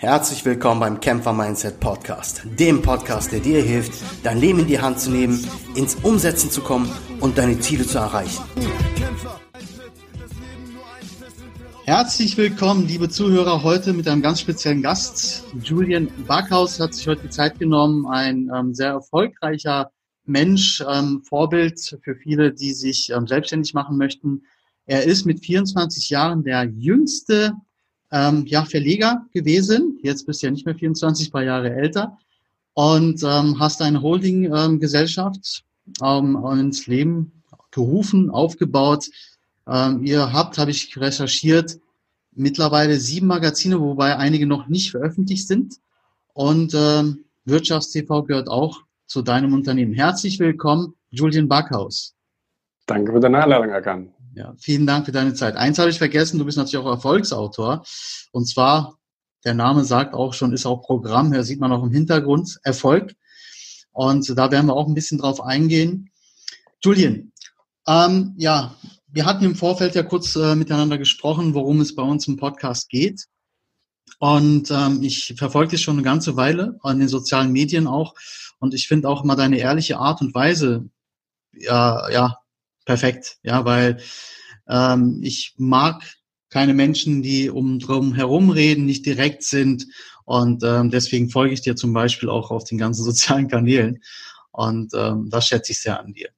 Herzlich willkommen beim Kämpfer Mindset Podcast, dem Podcast, der dir hilft, dein Leben in die Hand zu nehmen, ins Umsetzen zu kommen und deine Ziele zu erreichen. Herzlich willkommen, liebe Zuhörer, heute mit einem ganz speziellen Gast. Julian Backhaus hat sich heute die Zeit genommen, ein ähm, sehr erfolgreicher Mensch, ähm, Vorbild für viele, die sich ähm, selbstständig machen möchten. Er ist mit 24 Jahren der jüngste ähm, ja, Verleger gewesen. Jetzt bist du ja nicht mehr 24, paar Jahre älter. Und ähm, hast eine Holding-Gesellschaft ähm, ins Leben gerufen, aufgebaut. Ähm, ihr habt, habe ich recherchiert, mittlerweile sieben Magazine, wobei einige noch nicht veröffentlicht sind. Und ähm, Wirtschaftstv gehört auch zu deinem Unternehmen. Herzlich willkommen, Julian Backhaus. Danke für deine Einladung, Erkan. Ja, vielen Dank für deine Zeit. Eins habe ich vergessen, du bist natürlich auch Erfolgsautor. Und zwar, der Name sagt auch schon, ist auch Programm, hier sieht man auch im Hintergrund, Erfolg. Und da werden wir auch ein bisschen drauf eingehen. Julian, ähm, ja, wir hatten im Vorfeld ja kurz äh, miteinander gesprochen, worum es bei uns im Podcast geht. Und ähm, ich verfolge dich schon eine ganze Weile an den sozialen Medien auch. Und ich finde auch immer deine ehrliche Art und Weise ja, ja perfekt, ja, weil ähm, ich mag keine Menschen, die um drum herum reden, nicht direkt sind und ähm, deswegen folge ich dir zum Beispiel auch auf den ganzen sozialen Kanälen und ähm, das schätze ich sehr an dir.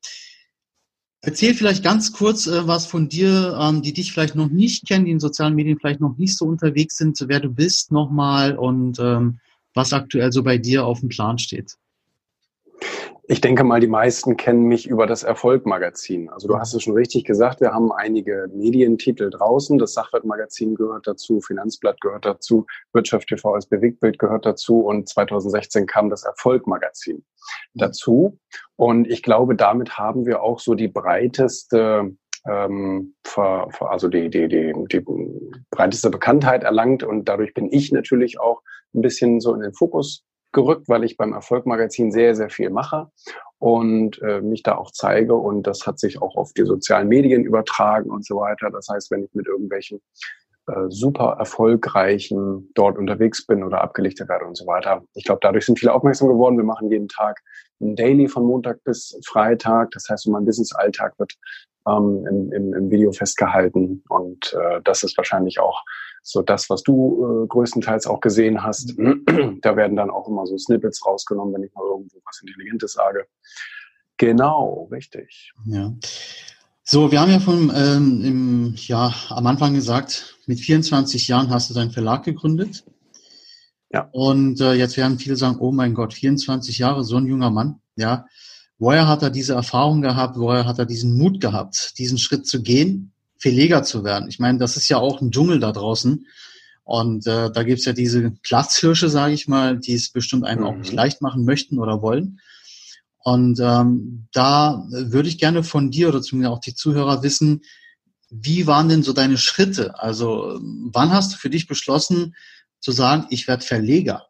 Erzähl vielleicht ganz kurz äh, was von dir, ähm, die dich vielleicht noch nicht kennen, die in sozialen Medien vielleicht noch nicht so unterwegs sind, wer du bist nochmal und ähm, was aktuell so bei dir auf dem Plan steht. Ich denke mal, die meisten kennen mich über das Erfolg-Magazin. Also du hast es schon richtig gesagt, wir haben einige Medientitel draußen. Das Sachwertmagazin gehört dazu, Finanzblatt gehört dazu, Wirtschaft TV als Bewegtbild gehört dazu und 2016 kam das Erfolg-Magazin mhm. dazu. Und ich glaube, damit haben wir auch so die breiteste ähm, also die, die, die, die breiteste Bekanntheit erlangt und dadurch bin ich natürlich auch ein bisschen so in den Fokus gerückt, weil ich beim Erfolgmagazin sehr, sehr viel mache und äh, mich da auch zeige. Und das hat sich auch auf die sozialen Medien übertragen und so weiter. Das heißt, wenn ich mit irgendwelchen äh, super erfolgreichen dort unterwegs bin oder abgelichtet werde und so weiter. Ich glaube, dadurch sind viele aufmerksam geworden. Wir machen jeden Tag ein Daily von Montag bis Freitag. Das heißt, mein Business-Alltag wird ähm, im, im, im Video festgehalten. Und äh, das ist wahrscheinlich auch so das, was du äh, größtenteils auch gesehen hast. da werden dann auch immer so Snippets rausgenommen, wenn ich mal irgendwo was Intelligentes sage. Genau, richtig. Ja. So, wir haben ja von ähm, im, ja, am Anfang gesagt, mit 24 Jahren hast du deinen Verlag gegründet. Ja. Und äh, jetzt werden viele sagen, oh mein Gott, 24 Jahre, so ein junger Mann. Ja. Woher hat er diese Erfahrung gehabt? Woher hat er diesen Mut gehabt, diesen Schritt zu gehen? Verleger zu werden. Ich meine, das ist ja auch ein Dschungel da draußen. Und äh, da gibt's ja diese Platzhirsche, sage ich mal, die es bestimmt einem mhm. auch nicht leicht machen möchten oder wollen. Und ähm, da würde ich gerne von dir oder zumindest auch die Zuhörer wissen, wie waren denn so deine Schritte? Also wann hast du für dich beschlossen zu sagen, ich werde Verleger?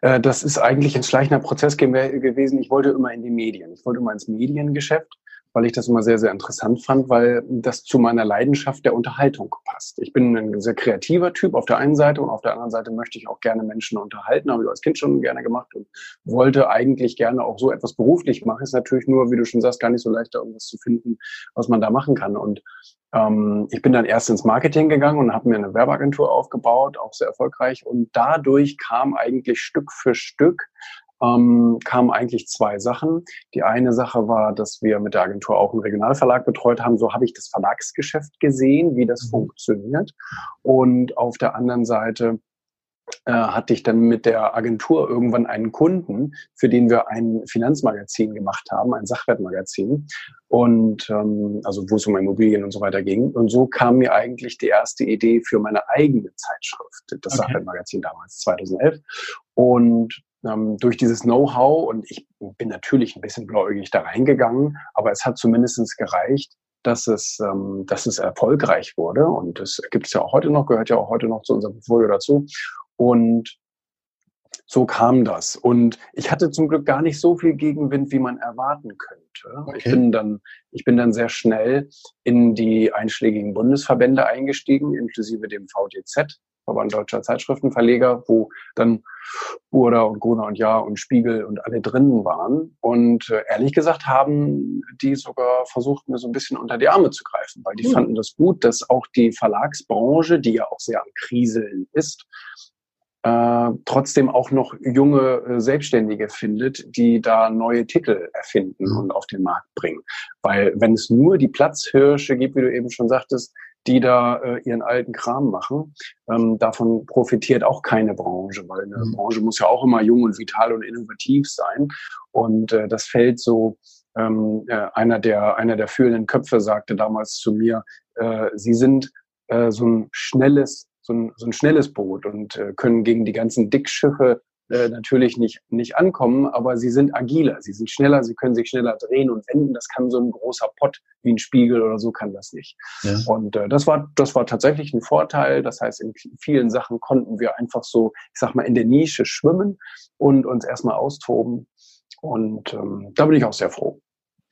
Äh, das ist eigentlich ein schleichender Prozess gewesen. Ich wollte immer in die Medien. Ich wollte immer ins Mediengeschäft weil ich das immer sehr, sehr interessant fand, weil das zu meiner Leidenschaft der Unterhaltung passt. Ich bin ein sehr kreativer Typ auf der einen Seite und auf der anderen Seite möchte ich auch gerne Menschen unterhalten, habe ich als Kind schon gerne gemacht und wollte eigentlich gerne auch so etwas beruflich machen. Ist natürlich nur, wie du schon sagst, gar nicht so leicht, da irgendwas zu finden, was man da machen kann. Und ähm, ich bin dann erst ins Marketing gegangen und habe mir eine Werbeagentur aufgebaut, auch sehr erfolgreich. Und dadurch kam eigentlich Stück für Stück ähm, kamen eigentlich zwei Sachen. Die eine Sache war, dass wir mit der Agentur auch einen Regionalverlag betreut haben. So habe ich das Verlagsgeschäft gesehen, wie das mhm. funktioniert. Und auf der anderen Seite äh, hatte ich dann mit der Agentur irgendwann einen Kunden, für den wir ein Finanzmagazin gemacht haben, ein Sachwertmagazin. Und ähm, also wo es um Immobilien und so weiter ging. Und so kam mir eigentlich die erste Idee für meine eigene Zeitschrift, das okay. Sachwertmagazin damals, 2011. Und ähm, durch dieses Know-how und ich bin natürlich ein bisschen blauäugig da reingegangen, aber es hat zumindest gereicht, dass es, ähm, dass es erfolgreich wurde und das gibt es ja auch heute noch, gehört ja auch heute noch zu unserem Portfolio dazu und so kam das. Und ich hatte zum Glück gar nicht so viel Gegenwind, wie man erwarten könnte. Okay. Ich bin dann, ich bin dann sehr schnell in die einschlägigen Bundesverbände eingestiegen, inklusive dem VTZ Verband Deutscher Zeitschriftenverleger, wo dann Burda und Gruner und Ja und Spiegel und alle drinnen waren. Und äh, ehrlich gesagt haben die sogar versucht, mir so ein bisschen unter die Arme zu greifen, weil die mhm. fanden das gut, dass auch die Verlagsbranche, die ja auch sehr am Kriseln ist, äh, trotzdem auch noch junge äh, Selbstständige findet, die da neue Titel erfinden mhm. und auf den Markt bringen. Weil wenn es nur die Platzhirsche gibt, wie du eben schon sagtest, die da äh, ihren alten Kram machen, ähm, davon profitiert auch keine Branche, weil eine mhm. Branche muss ja auch immer jung und vital und innovativ sein. Und äh, das fällt so ähm, äh, einer der einer der führenden Köpfe sagte damals zu mir, äh, sie sind äh, so ein schnelles so ein, so ein schnelles Boot und äh, können gegen die ganzen Dickschiffe äh, natürlich nicht, nicht ankommen, aber sie sind agiler, sie sind schneller, sie können sich schneller drehen und wenden. Das kann so ein großer Pott wie ein Spiegel oder so kann das nicht. Ja. Und äh, das war das war tatsächlich ein Vorteil. Das heißt, in vielen Sachen konnten wir einfach so, ich sag mal, in der Nische schwimmen und uns erstmal austoben. Und ähm, da bin ich auch sehr froh.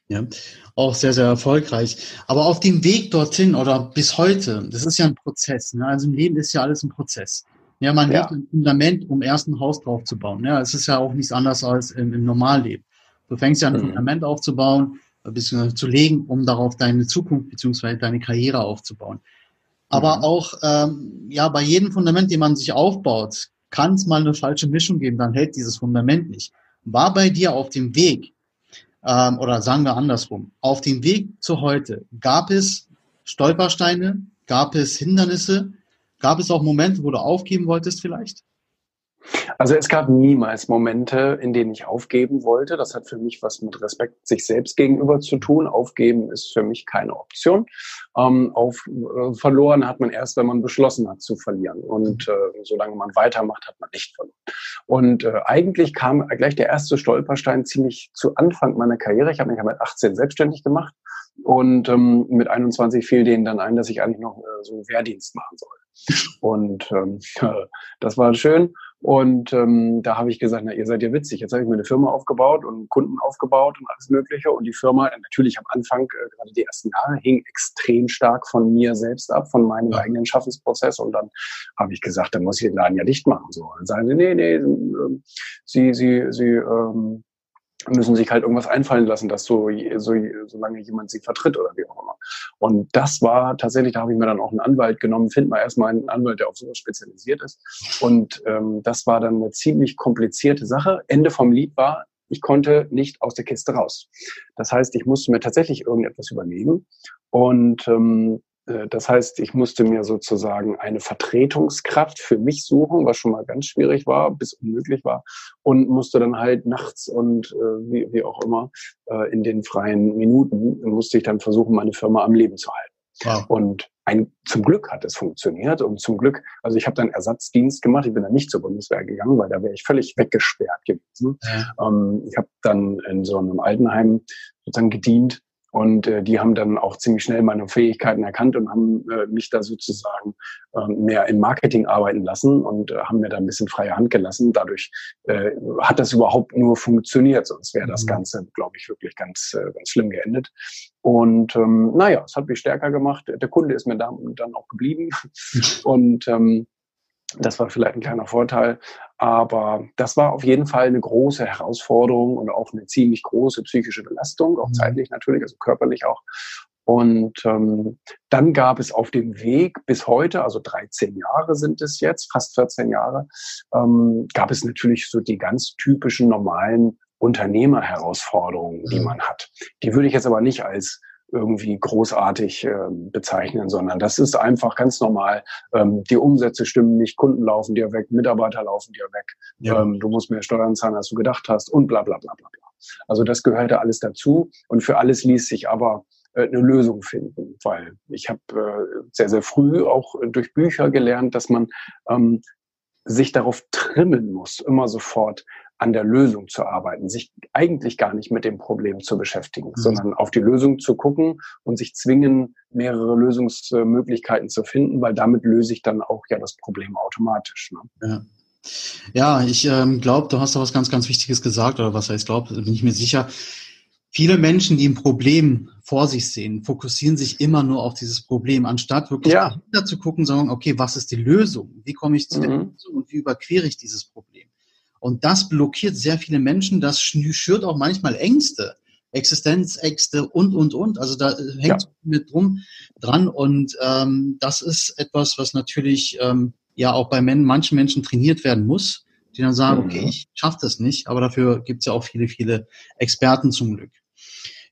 Ja, auch sehr, sehr erfolgreich. Aber auf dem Weg dorthin oder bis heute, das ist ja ein Prozess. Ne? Also im Leben ist ja alles ein Prozess. Ja, man ja. ein Fundament, um erst ein Haus drauf zu bauen. Ja, es ist ja auch nichts anderes als im, im Normalleben. Du fängst ja ein mhm. Fundament aufzubauen, beziehungsweise zu legen, um darauf deine Zukunft beziehungsweise deine Karriere aufzubauen. Aber mhm. auch ähm, ja bei jedem Fundament, den man sich aufbaut, kann es mal eine falsche Mischung geben, dann hält dieses Fundament nicht. War bei dir auf dem Weg ähm, oder sagen wir andersrum, auf dem Weg zu heute, gab es Stolpersteine, gab es Hindernisse, gab es auch Momente, wo du aufgeben wolltest vielleicht? Also es gab niemals Momente, in denen ich aufgeben wollte. Das hat für mich was mit Respekt sich selbst gegenüber zu tun. Aufgeben ist für mich keine Option. Ähm, auf, äh, verloren hat man erst, wenn man beschlossen hat zu verlieren. Und äh, solange man weitermacht, hat man nicht verloren. Und äh, eigentlich kam gleich der erste Stolperstein ziemlich zu Anfang meiner Karriere. Ich habe mich ja mit 18 selbstständig gemacht und ähm, mit 21 fiel denen dann ein, dass ich eigentlich noch äh, so Wehrdienst machen soll. Und ähm, das war schön. Und ähm, da habe ich gesagt, na, ihr seid ja witzig. Jetzt habe ich mir eine Firma aufgebaut und Kunden aufgebaut und alles Mögliche. Und die Firma, natürlich am Anfang, äh, gerade die ersten Jahre, hing extrem stark von mir selbst ab, von meinem ja. eigenen Schaffensprozess. Und dann habe ich gesagt, dann muss ich den Laden ja dicht machen. So. Und dann sagen sie, nee, nee, äh, sie, sie, sie ähm, müssen sich halt irgendwas einfallen lassen, dass so, so solange jemand sie vertritt oder wie auch immer. Und das war tatsächlich, da habe ich mir dann auch einen Anwalt genommen, find mal erstmal einen Anwalt, der auf sowas spezialisiert ist. Und ähm, das war dann eine ziemlich komplizierte Sache. Ende vom Lied war, ich konnte nicht aus der Kiste raus. Das heißt, ich musste mir tatsächlich irgendetwas überlegen. Und ähm, äh, das heißt, ich musste mir sozusagen eine Vertretungskraft für mich suchen, was schon mal ganz schwierig war, bis unmöglich war, und musste dann halt nachts und äh, wie, wie auch immer äh, in den freien Minuten musste ich dann versuchen, meine Firma am Leben zu halten. Wow. Und ein, zum Glück hat es funktioniert und zum Glück, also ich habe dann Ersatzdienst gemacht, ich bin dann nicht zur Bundeswehr gegangen, weil da wäre ich völlig weggesperrt gewesen. Ja. Ähm, ich habe dann in so einem Altenheim sozusagen gedient und äh, die haben dann auch ziemlich schnell meine Fähigkeiten erkannt und haben äh, mich da sozusagen äh, mehr im Marketing arbeiten lassen und äh, haben mir da ein bisschen freie Hand gelassen. Dadurch äh, hat das überhaupt nur funktioniert, sonst wäre das mhm. Ganze, glaube ich, wirklich ganz, äh, ganz schlimm geendet. Und ähm, naja, es hat mich stärker gemacht. Der Kunde ist mir da, dann auch geblieben. und ähm, das war vielleicht ein kleiner Vorteil. Aber das war auf jeden Fall eine große Herausforderung und auch eine ziemlich große psychische Belastung, auch mhm. zeitlich natürlich, also körperlich auch. Und ähm, dann gab es auf dem Weg bis heute, also 13 Jahre sind es jetzt, fast 14 Jahre, ähm, gab es natürlich so die ganz typischen normalen Unternehmerherausforderungen, die mhm. man hat. Die würde ich jetzt aber nicht als irgendwie großartig äh, bezeichnen, sondern das ist einfach ganz normal. Ähm, die Umsätze stimmen nicht, Kunden laufen dir weg, Mitarbeiter laufen dir weg, ja. ähm, du musst mehr Steuern zahlen, als du gedacht hast und bla bla bla bla bla. Also das gehörte alles dazu und für alles ließ sich aber äh, eine Lösung finden, weil ich habe äh, sehr, sehr früh auch durch Bücher gelernt, dass man ähm, sich darauf trimmen muss, immer sofort an der Lösung zu arbeiten, sich eigentlich gar nicht mit dem Problem zu beschäftigen, mhm. sondern auf die Lösung zu gucken und sich zwingen, mehrere Lösungsmöglichkeiten zu finden, weil damit löse ich dann auch ja das Problem automatisch. Ne? Ja. Ja, ich ähm, glaube, du hast da was ganz, ganz Wichtiges gesagt, oder was heißt glaube, bin ich mir sicher. Viele Menschen, die ein Problem vor sich sehen, fokussieren sich immer nur auf dieses Problem, anstatt wirklich Ja. dahinter zu gucken, sagen, okay, was ist die Lösung? Wie komme ich zu der Mhm. Lösung und wie überquere ich dieses Problem? Und das blockiert sehr viele Menschen, das schü- schürt auch manchmal Ängste, Existenzängste und, und, und. Also da äh, hängt Ja. mit drum dran und ähm, das ist etwas, was natürlich ähm, ja auch bei Men manchen Menschen trainiert werden muss, die dann sagen, Mhm. okay, ich schaffe das nicht, aber dafür gibt es ja auch viele, viele Experten zum Glück.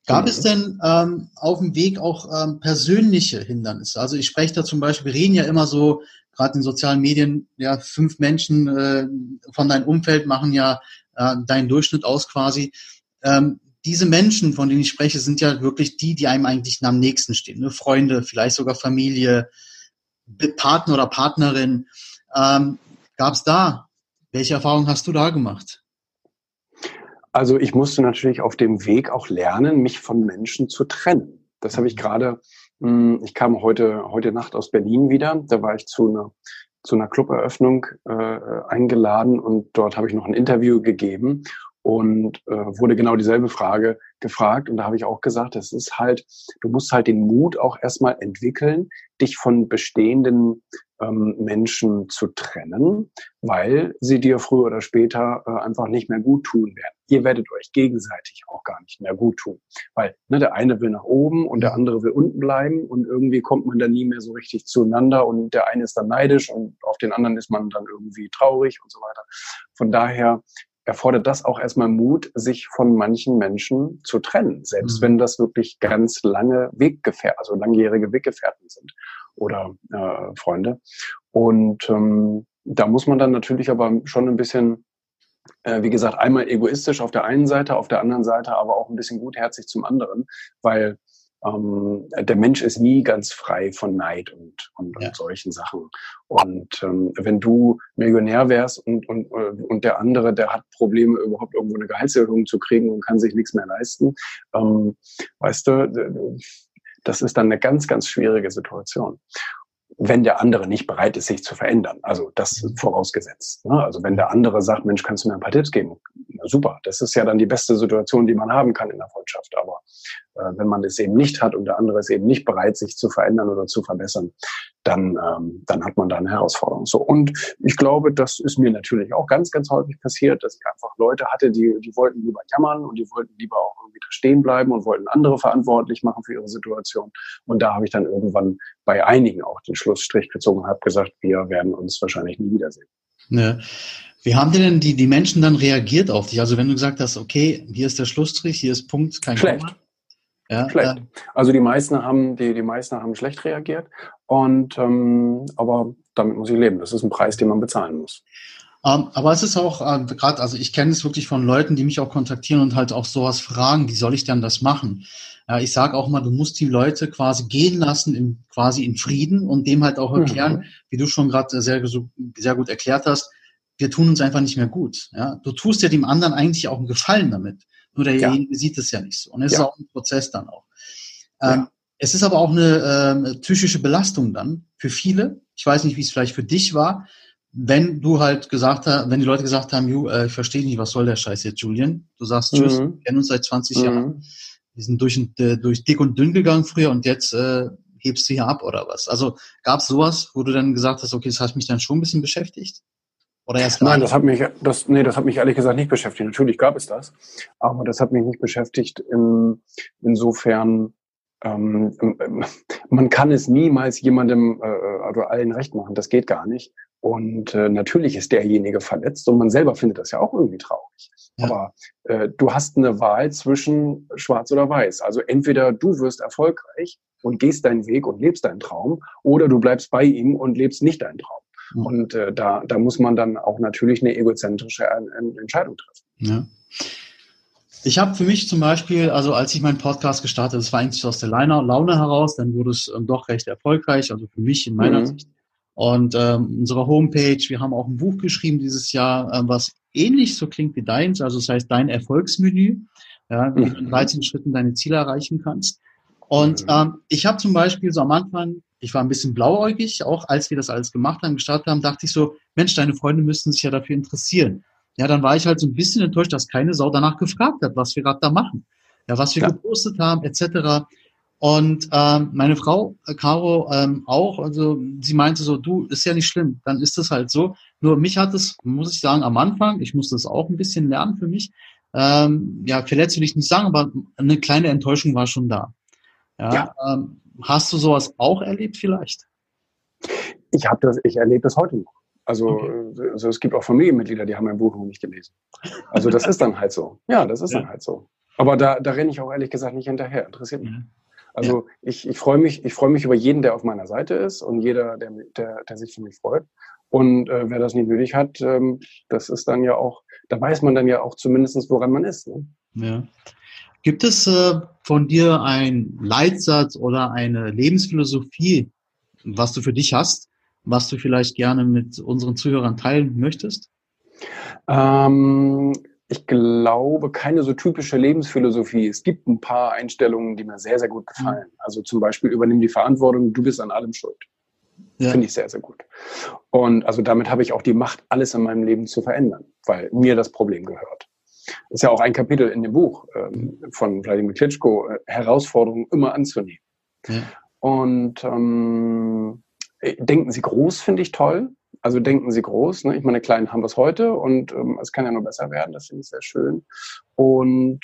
Gab Mhm. es denn ähm, auf dem Weg auch ähm, persönliche Hindernisse? Also ich spreche da zum Beispiel, wir reden ja immer so, gerade in sozialen Medien, ja, fünf Menschen äh, von deinem Umfeld machen ja äh, deinen Durchschnitt aus quasi. Ähm, diese Menschen, von denen ich spreche, sind ja wirklich die, die einem eigentlich am nächsten stehen. Ne? Freunde, vielleicht sogar Familie, Partner oder Partnerin. Ähm, Gab es da? Welche Erfahrungen hast du da gemacht? Also ich musste natürlich auf dem Weg auch lernen, mich von Menschen zu trennen. Das habe ich gerade, mh, ich kam heute, heute Nacht aus Berlin wieder. Da war ich zu einer, zu einer Cluberöffnung äh, eingeladen und dort habe ich noch ein Interview gegeben und äh, wurde genau dieselbe Frage gefragt. Und da habe ich auch gesagt, das ist halt, du musst halt den Mut auch erstmal entwickeln, dich von bestehenden ähm, Menschen zu trennen, weil sie dir früher oder später äh, einfach nicht mehr gut tun werden. Ihr werdet euch gegenseitig auch gar nicht mehr gut tun, weil ne, der eine will nach oben und der andere will unten bleiben und irgendwie kommt man dann nie mehr so richtig zueinander und der eine ist dann neidisch und auf den anderen ist man dann irgendwie traurig und so weiter. Von daher erfordert das auch erstmal Mut, sich von manchen Menschen zu trennen, selbst Mhm. wenn das wirklich ganz lange Weggefährten, also langjährige Weggefährten sind oder äh, Freunde. Und ähm, da muss man dann natürlich aber schon ein bisschen, äh, wie gesagt, einmal egoistisch auf der einen Seite, auf der anderen Seite aber auch ein bisschen gutherzig zum anderen, weil ähm, der Mensch ist nie ganz frei von Neid und, und, Ja. und solchen Sachen. Und ähm, wenn du Millionär wärst und, und, äh, und der andere, der hat Probleme, überhaupt irgendwo eine Gehaltserhöhung zu kriegen und kann sich nichts mehr leisten, ähm, weißt du, das ist dann eine ganz, ganz schwierige Situation. Wenn der andere nicht bereit ist, sich zu verändern. Also das vorausgesetzt. Ne? Also wenn der andere sagt, Mensch, kannst du mir ein paar Tipps geben? Na, super, das ist ja dann die beste Situation, die man haben kann in der Freundschaft. Aber äh, wenn man es eben nicht hat und der andere ist eben nicht bereit, sich zu verändern oder zu verbessern, dann, ähm, dann hat man da eine Herausforderung. So und ich glaube, das ist mir natürlich auch ganz, ganz häufig passiert, dass ich einfach Leute hatte, die, die wollten lieber jammern und die wollten lieber auch irgendwie da stehen bleiben und wollten andere verantwortlich machen für ihre Situation. Und da habe ich dann irgendwann bei einigen auch den Schlussstrich gezogen und habe gesagt, wir werden uns wahrscheinlich nie wiedersehen. Ne. Wie haben denn die, die Menschen dann reagiert auf dich? Also wenn du gesagt hast, okay, hier ist der Schlussstrich, hier ist Punkt, kein Schlecht. Komma. Ja, Schlecht. äh, Also die meisten haben, die, die meisten haben schlecht reagiert. Und ähm, aber damit muss ich leben. Das ist ein Preis, den man bezahlen muss. Ähm, aber es ist auch äh, gerade, also ich kenne es wirklich von Leuten, die mich auch kontaktieren und halt auch sowas fragen, wie soll ich denn das machen? Äh, ich sage auch mal, du musst die Leute quasi gehen lassen, in, quasi in Frieden und dem halt auch erklären, Mhm. wie du schon gerade sehr, so- sehr gut erklärt hast, wir tun uns einfach nicht mehr gut. Ja? Du tust ja dem anderen eigentlich auch einen Gefallen damit. Nur derjenige sieht es ja nicht so. Und es ist Ja. auch ein Prozess dann auch. Ähm, Ja. Es ist aber auch eine ähm, psychische Belastung dann für viele. Ich weiß nicht, wie es vielleicht für dich war, wenn du halt gesagt hast, wenn die Leute gesagt haben, Ju, äh, ich verstehe nicht, was soll der Scheiß jetzt, Julian? Du sagst Tschüss, Mhm. wir kennen uns seit 20 Jahren. Mhm. Wir sind durch, und, äh, durch dick und dünn gegangen früher und jetzt äh, hebst du hier ab oder was? Also gab es sowas, wo du dann gesagt hast, okay, das hat mich dann schon ein bisschen beschäftigt? Oder erst Nein, das hat mich, das, nee, das hat mich ehrlich gesagt nicht beschäftigt. Natürlich gab es das, aber das hat mich nicht beschäftigt. In, insofern, ähm, ähm, man kann es niemals jemandem äh, oder allen recht machen. Das geht gar nicht. Und äh, natürlich ist derjenige verletzt und man selber findet das ja auch irgendwie traurig. Ja. Aber äh, du hast eine Wahl zwischen Schwarz oder Weiß. Also entweder du wirst erfolgreich und gehst deinen Weg und lebst deinen Traum, oder du bleibst bei ihm und lebst nicht deinen Traum. Mhm. Und äh, da, da muss man dann auch natürlich eine egozentrische En- En- Entscheidung treffen. Ja. Ich habe für mich zum Beispiel, also als ich meinen Podcast gestartet, das war eigentlich aus der Laune, Laune heraus, dann wurde es ähm, doch recht erfolgreich, also für mich in meiner Mhm. Sicht. Und ähm, unsere Homepage, wir haben auch ein Buch geschrieben dieses Jahr, ähm, was ähnlich so klingt wie deins, also das heißt dein Erfolgsmenü, ja, wie du in Mhm. 13 Schritten deine Ziele erreichen kannst. Und Mhm. ähm, ich habe zum Beispiel so am Anfang, ich war ein bisschen blauäugig, auch als wir das alles gemacht haben, gestartet haben, dachte ich so, Mensch, deine Freunde müssten sich ja dafür interessieren. Ja, dann war ich halt so ein bisschen enttäuscht, dass keine Sau danach gefragt hat, was wir gerade da machen. ja, was wir ja. gepostet haben, etc. Und ähm, meine Frau, äh, Caro, ähm, auch, also sie meinte so, du, ist ja nicht schlimm, dann ist das halt so. Nur mich hat es, muss ich sagen, am Anfang, ich musste es auch ein bisschen lernen für mich, ähm, ja, verletzt will ich nicht sagen, aber eine kleine Enttäuschung war schon da. Ja, ja. Ähm, hast du sowas auch erlebt vielleicht? Ich habe das, ich erlebe das heute noch. Also, okay. also es gibt auch Familienmitglieder, die haben mein Buch noch nicht gelesen. Also das ist dann halt so. Ja, das ist ja. dann halt so. Aber da, da renne ich auch ehrlich gesagt nicht hinterher. Interessiert mich. Ja. Also ja. ich, ich freue mich, ich freue mich über jeden, der auf meiner Seite ist und jeder, der, der, der sich für mich freut. Und äh, wer das nicht nötig hat, ähm, das ist dann ja auch, da weiß man dann ja auch zumindestens, woran man ist. Ne? Ja. Gibt es äh, von dir einen Leitsatz oder eine Lebensphilosophie, was du für dich hast, was du vielleicht gerne mit unseren Zuhörern teilen möchtest? Ähm, ich glaube, keine so typische Lebensphilosophie. Es gibt ein paar Einstellungen, die mir sehr, sehr gut gefallen. Mhm. Also zum Beispiel übernimm die Verantwortung, du bist an allem schuld. Ja. Finde ich sehr, sehr gut. Und also damit habe ich auch die Macht, alles in meinem Leben zu verändern, weil mir das Problem gehört. Das ist ja auch ein Kapitel in dem Buch ähm, von Vladimir Klitschko, äh, Herausforderungen immer anzunehmen. Ja. Und ähm, denken Sie groß, finde ich toll. Also denken Sie groß. Ne? Ich meine, klein haben wir es heute und ähm, es kann ja nur besser werden. Das finde ich sehr schön. Und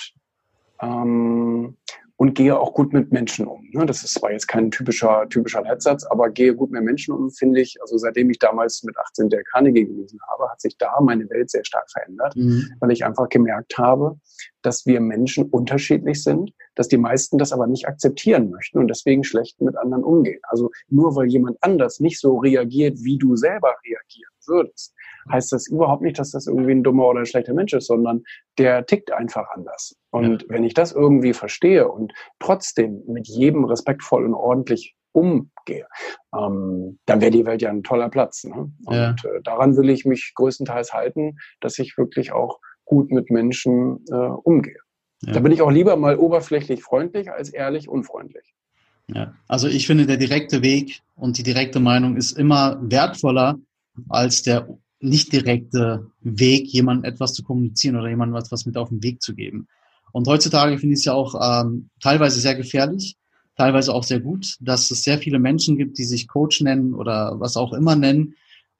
ähm, und gehe auch gut mit Menschen um. Ne? Das ist zwar jetzt kein typischer, typischer Leitsatz, aber gehe gut mit Menschen um, finde ich. Also seitdem ich damals mit 18 der Carnegie gelesen habe, hat sich da meine Welt sehr stark verändert, mhm. weil ich einfach gemerkt habe, dass wir Menschen unterschiedlich sind, dass die meisten das aber nicht akzeptieren möchten und deswegen schlecht mit anderen umgehen. Also nur weil jemand anders nicht so reagiert, wie du selber reagieren würdest, heißt das überhaupt nicht, dass das irgendwie ein dummer oder ein schlechter Mensch ist, sondern der tickt einfach anders. Und ja. wenn ich das irgendwie verstehe und trotzdem mit jedem respektvoll und ordentlich umgehe, ähm, dann wäre die Welt ja ein toller Platz. Ne? Und ja. äh, daran will ich mich größtenteils halten, dass ich wirklich auch gut mit Menschen äh, umgehe. Ja. Da bin ich auch lieber mal oberflächlich freundlich als ehrlich unfreundlich. Ja, also ich finde, der direkte Weg und die direkte Meinung ist immer wertvoller als der nicht direkte Weg, jemandem etwas zu kommunizieren oder jemandem etwas mit auf den Weg zu geben. Und heutzutage finde ich es ja auch ähm, teilweise sehr gefährlich, teilweise auch sehr gut, dass es sehr viele Menschen gibt, die sich Coach nennen oder was auch immer nennen,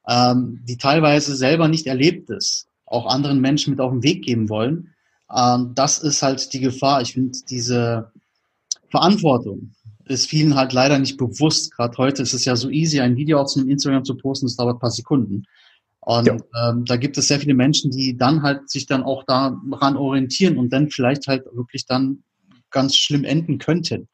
ähm, die teilweise selber nicht erlebt ist, auch anderen Menschen mit auf den Weg geben wollen. Ähm, das ist halt die Gefahr. Ich finde diese Verantwortung ist vielen halt leider nicht bewusst. Gerade heute ist es ja so easy, ein Video auf Instagram zu posten, das dauert ein paar Sekunden. Und ja. ähm, da gibt es sehr viele Menschen, die dann halt sich dann auch daran orientieren und dann vielleicht halt wirklich dann ganz schlimm enden könnten.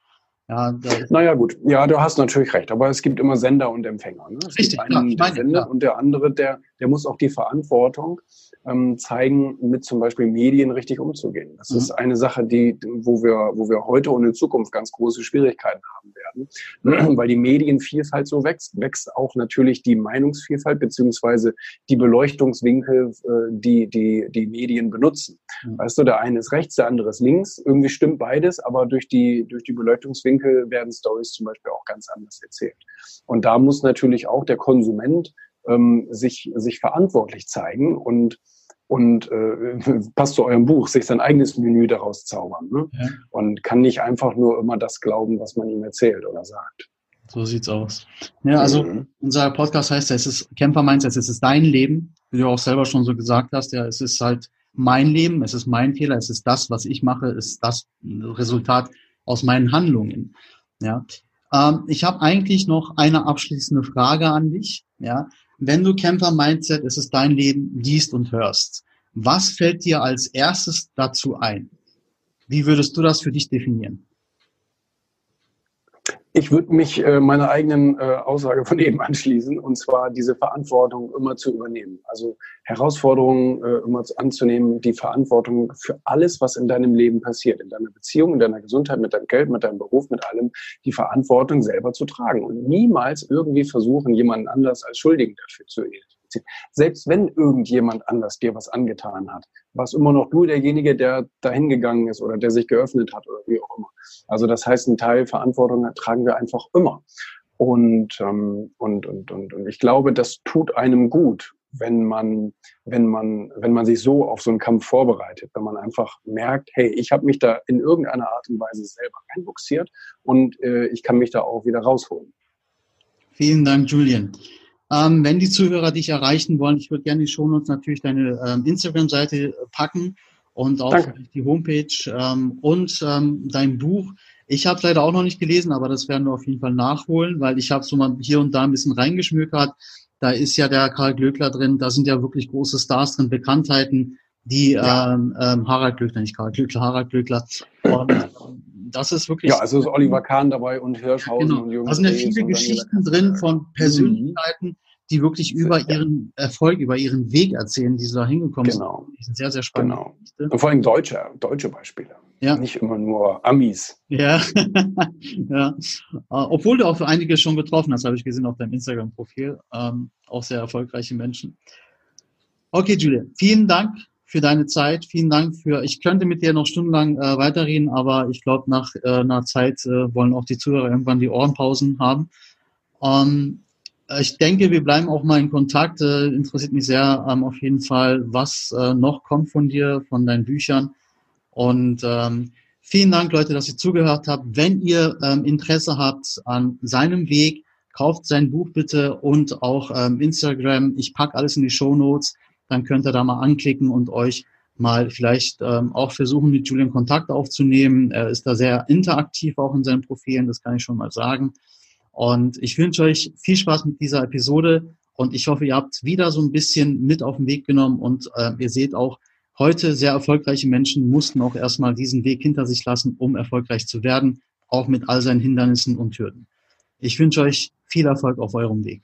Ja, naja, gut. Ja, du hast natürlich recht. Aber es gibt immer Sender und Empfänger. Ne? Es Richtig, gibt einen, klar, der Sender ja. und der andere, der, der muss auch die Verantwortung ähm, zeigen, mit zum Beispiel Medien richtig umzugehen. Das mhm. ist eine Sache, die, wo wir, wo wir heute und in Zukunft ganz große Schwierigkeiten haben werden, weil die Medienvielfalt so wächst, wächst auch natürlich die Meinungsvielfalt beziehungsweise die Beleuchtungswinkel, äh, die, die die Medien benutzen. Mhm. Weißt du, der eine ist rechts, der andere ist links. Irgendwie stimmt beides, aber durch die, durch die Beleuchtungswinkel werden Stories zum Beispiel auch ganz anders erzählt. Und da muss natürlich auch der Konsument ähm, sich, sich verantwortlich zeigen und und äh, passt zu eurem Buch, sich sein eigenes Menü daraus zaubern. Ne? Ja. Und kann nicht einfach nur immer das glauben, was man ihm erzählt oder sagt. So sieht's aus. Ja, also mhm. unser Podcast heißt ja, es ist Kämpfer Mindset, es ist dein Leben, wie du auch selber schon so gesagt hast, ja, es ist halt mein Leben, es ist mein Fehler, es ist das, was ich mache, es ist das Resultat aus meinen Handlungen. Ja, ähm, ich habe eigentlich noch eine abschließende Frage an dich. Ja, wenn du Kämpfer-Mindset, es ist dein Leben, liest und hörst, was fällt dir als erstes dazu ein? Wie würdest du das für dich definieren? Ich würde mich äh, meiner eigenen äh, Aussage von eben anschließen, und zwar diese Verantwortung immer zu übernehmen. Also Herausforderungen äh, immer anzunehmen, die Verantwortung für alles, was in deinem Leben passiert, in deiner Beziehung, in deiner Gesundheit, mit deinem Geld, mit deinem Beruf, mit allem, die Verantwortung selber zu tragen und niemals irgendwie versuchen, jemanden anders als Schuldigen dafür zu identifizieren. Selbst wenn irgendjemand anders dir was angetan hat, was immer noch du derjenige, der dahin gegangen ist oder der sich geöffnet hat oder wie auch immer. Also das heißt, ein Teil Verantwortung tragen wir einfach immer. Und, ähm, und, und, und, und ich glaube, das tut einem gut, wenn man, wenn man, wenn man sich so auf so einen Kampf vorbereitet, wenn man einfach merkt, hey, ich habe mich da in irgendeiner Art und Weise selber reinbuxiert und äh, ich kann mich da auch wieder rausholen. Vielen Dank, Julian. Ähm, wenn die Zuhörer dich erreichen wollen, ich würde gerne die Shownotes natürlich deine ähm, Instagram-Seite packen und auch Danke. die Homepage ähm, und ähm, dein Buch. Ich habe es leider auch noch nicht gelesen, aber das werden wir auf jeden Fall nachholen, weil ich habe so mal hier und da ein bisschen reingeschmückert. Da ist ja der Karl Glöckler drin, da sind ja wirklich große Stars drin, Bekanntheiten, die ja. ähm, ähm, Harald Glöckler, nicht Karl Glöckler, Harald Glöckler. Und das ist wirklich. Ja, also ist Oliver Kahn dabei und Hirschhausen genau. und Jürgen. Da sind ja viele Geschichten drin von Persönlichkeiten, mhm. die wirklich über ja. ihren Erfolg, über ihren Weg erzählen, die so da hingekommen genau. sind. Die sind sehr, sehr spannend. Genau. Und vor allem deutsche, deutsche Beispiele. Ja. Nicht immer nur Amis. Ja. ja. Uh, obwohl du auch für einige schon getroffen hast, habe ich gesehen auf deinem Instagram-Profil. Ähm, auch sehr erfolgreiche Menschen. Okay, Julia, vielen Dank für deine Zeit. Vielen Dank für, ich könnte mit dir noch stundenlang äh, weiterreden, aber ich glaube, nach äh, einer Zeit äh, wollen auch die Zuhörer irgendwann die Ohrenpausen haben. Ähm, ich denke, wir bleiben auch mal in Kontakt. Äh, interessiert mich sehr ähm, auf jeden Fall, was äh, noch kommt von dir, von deinen Büchern. Und ähm, vielen Dank, Leute, dass ihr zugehört habt. Wenn ihr ähm, Interesse habt an seinem Weg, kauft sein Buch bitte und auch ähm, Instagram. Ich pack alles in die Show Notes dann könnt ihr da mal anklicken und euch mal vielleicht ähm, auch versuchen, mit Julian Kontakt aufzunehmen. Er ist da sehr interaktiv auch in seinen Profilen, das kann ich schon mal sagen. Und ich wünsche euch viel Spaß mit dieser Episode und ich hoffe, ihr habt wieder so ein bisschen mit auf den Weg genommen und äh, ihr seht auch, heute sehr erfolgreiche Menschen mussten auch erstmal diesen Weg hinter sich lassen, um erfolgreich zu werden, auch mit all seinen Hindernissen und Hürden. Ich wünsche euch viel Erfolg auf eurem Weg.